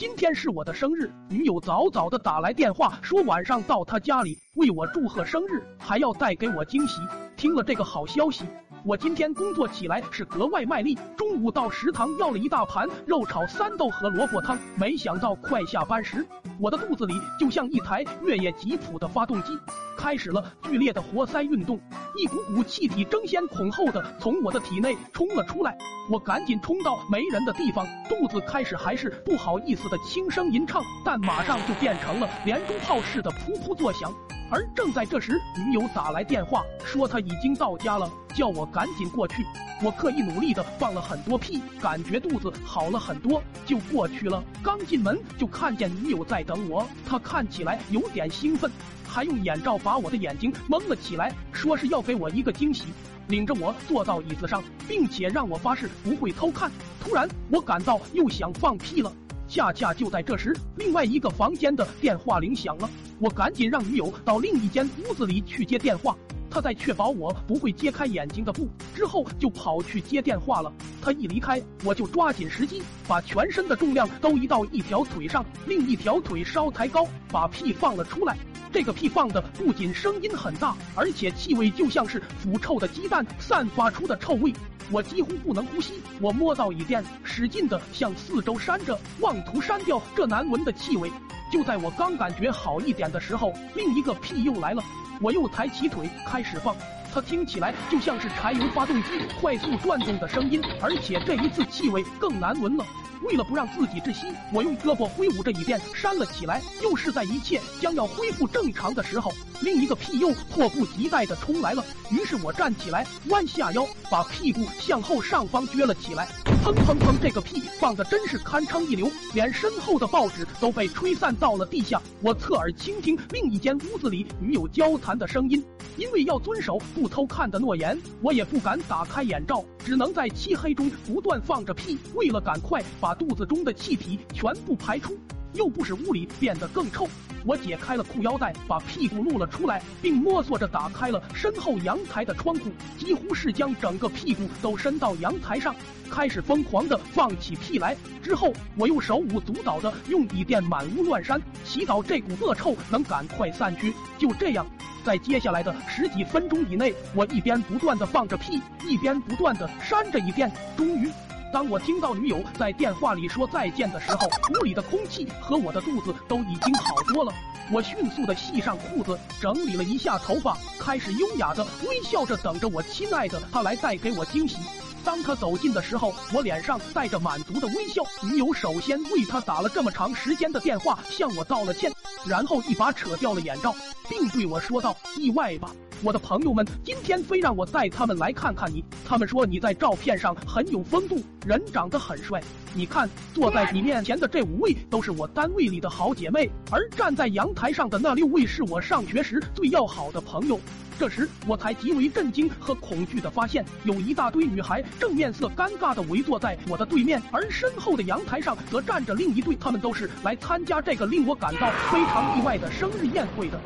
今天是我的生日，女友早早的打来电话，说晚上到她家里为我祝贺生日，还要带给我惊喜。听了这个好消息。我今天工作起来是格外卖力，中午到食堂要了一大盘肉炒三豆和萝卜汤，没想到快下班时，我的肚子里就像一台越野吉普的发动机，开始了剧烈的活塞运动，一股股气体争先恐后的从我的体内冲了出来，我赶紧冲到没人的地方，肚子开始还是不好意思的轻声吟唱，但马上就变成了连珠炮似的噗噗作响。而正在这时，女友打来电话，说她已经到家了，叫我赶紧过去。我刻意努力的放了很多屁，感觉肚子好了很多，就过去了。刚进门就看见女友在等我，她看起来有点兴奋，还用眼罩把我的眼睛蒙了起来，说是要给我一个惊喜，领着我坐到椅子上，并且让我发誓不会偷看。突然，我感到又想放屁了。恰恰就在这时，另外一个房间的电话铃响了。我赶紧让女友到另一间屋子里去接电话。她在确保我不会揭开眼睛的布之后，就跑去接电话了。她一离开，我就抓紧时机，把全身的重量都移到一条腿上，另一条腿稍抬高，把屁放了出来。这个屁放的不仅声音很大，而且气味就像是腐臭的鸡蛋散发出的臭味。我几乎不能呼吸，我摸到椅垫，使劲的向四周扇着，妄图删掉这难闻的气味。就在我刚感觉好一点的时候，另一个屁又来了。我又抬起腿开始放，它听起来就像是柴油发动机快速转动的声音，而且这一次气味更难闻了。为了不让自己窒息，我用胳膊挥舞着椅垫扇了起来。又是在一切将要恢复正常的时候，另一个屁又迫不及待地冲来了。于是我站起来，弯下腰，把屁股向后上方撅了起来。砰砰砰！这个屁放的真是堪称一流，连身后的报纸都被吹散到了地下。我侧耳倾听另一间屋子里女友交谈的声音，因为要遵守不偷看的诺言，我也不敢打开眼罩，只能在漆黑中不断放着屁。为了赶快把肚子中的气体全部排出。又不使屋里变得更臭。我解开了裤腰带，把屁股露了出来，并摸索着打开了身后阳台的窗户，几乎是将整个屁股都伸到阳台上，开始疯狂的放起屁来。之后，我又手舞足蹈的用笔垫满屋乱扇，祈祷这股恶臭能赶快散去。就这样，在接下来的十几分钟以内，我一边不断的放着屁，一边不断的扇着一遍，终于。当我听到女友在电话里说再见的时候，屋里的空气和我的肚子都已经好多了。我迅速的系上裤子，整理了一下头发，开始优雅的微笑着等着我亲爱的他来带给我惊喜。当他走近的时候，我脸上带着满足的微笑。女友首先为他打了这么长时间的电话向我道了歉，然后一把扯掉了眼罩，并对我说道：“意外吧。”我的朋友们今天非让我带他们来看看你，他们说你在照片上很有风度，人长得很帅。你看，坐在你面前的这五位都是我单位里的好姐妹，而站在阳台上的那六位是我上学时最要好的朋友。这时，我才极为震惊和恐惧的发现，有一大堆女孩正面色尴尬的围坐在我的对面，而身后的阳台上则站着另一对，他们都是来参加这个令我感到非常意外的生日宴会的。